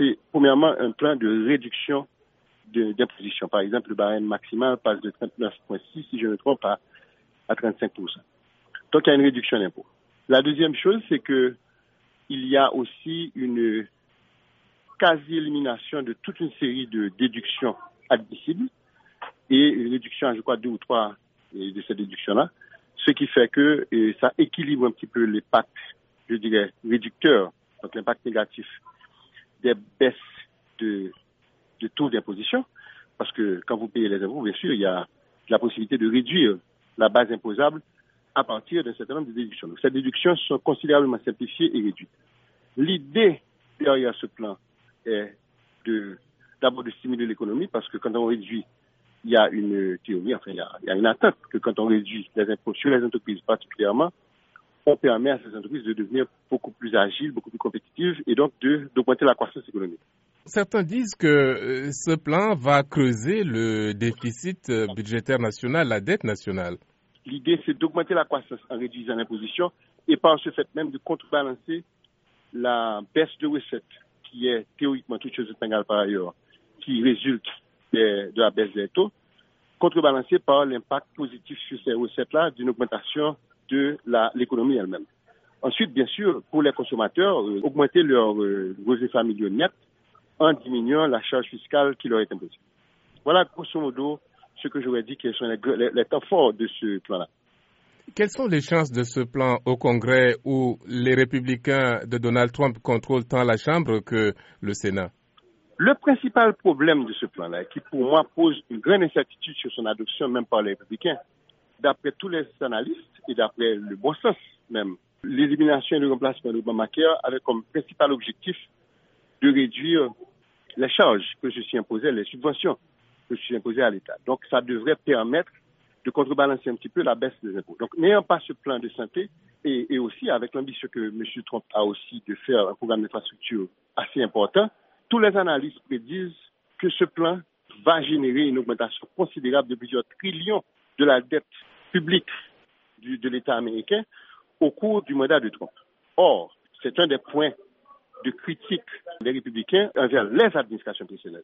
c'est premièrement un plan de réduction d'imposition. Par exemple, le barème maximal passe de 39,6, si je ne me trompe pas, à 35% Donc, il y a une réduction d'impôt. La deuxième chose, c'est que il y a aussi une quasi-élimination de toute une série de déductions admissibles et une réduction, je crois, deux ou trois de ces déductions-là, ce qui fait que ça équilibre un petit peu l'impact, je dirais, réducteur, donc l'impact négatif des baisses de, de taux d'imposition, parce que quand vous payez les impôts, bien sûr, il y a la possibilité de réduire la base imposable à partir d'un certain nombre de déductions. Donc, ces déductions sont considérablement simplifiées et réduites. L'idée derrière ce plan est de d'abord de stimuler l'économie, parce que quand on réduit, il y a une théorie, enfin, il y a, il y a une attente que quand on réduit les impôts sur les entreprises particulièrement, on permet à ces entreprises de devenir beaucoup plus agiles, beaucoup plus compétitives et donc d'augmenter la croissance économique. Certains disent que euh, ce plan va creuser le déficit euh, budgétaire national, la dette nationale. L'idée, c'est d'augmenter la croissance en réduisant l'imposition et par ce fait même de contrebalancer la baisse de recettes, qui est théoriquement toute chose égale par ailleurs, qui résulte de, la baisse des taux, contrebalancée par l'impact positif sur ces recettes-là d'une augmentation de l'économie elle-même. Ensuite, bien sûr, pour les consommateurs, euh, augmenter leurs euh, revenus familiaux nets en diminuant la charge fiscale qui leur est imposée. Voilà, grosso modo, ce que j'aurais dit qui sont les, les, temps forts de ce plan-là. Quelles sont les chances de ce plan au Congrès où les républicains de Donald Trump contrôlent tant la Chambre que le Sénat? Le principal problème de ce plan-là, qui pour moi pose une grande incertitude sur son adoption même par les républicains, d'après tous les analystes et d'après le bon sens même, l'élimination et le remplacement d'Obamacare avait comme principal objectif de réduire les charges que je suis imposé, les subventions que je suis imposé à l'État. Donc, ça devrait permettre de contrebalancer un petit peu la baisse des impôts. Donc, n'ayant pas ce plan de santé, et, aussi avec l'ambition que M. Trump a aussi de faire un programme d'infrastructure assez important, tous les analystes prédisent que ce plan va générer une augmentation considérable de plusieurs trillions de la dette publique de l'État américain au cours du mandat de Trump. Or, c'est un des points de critique des républicains envers les administrations précédentes.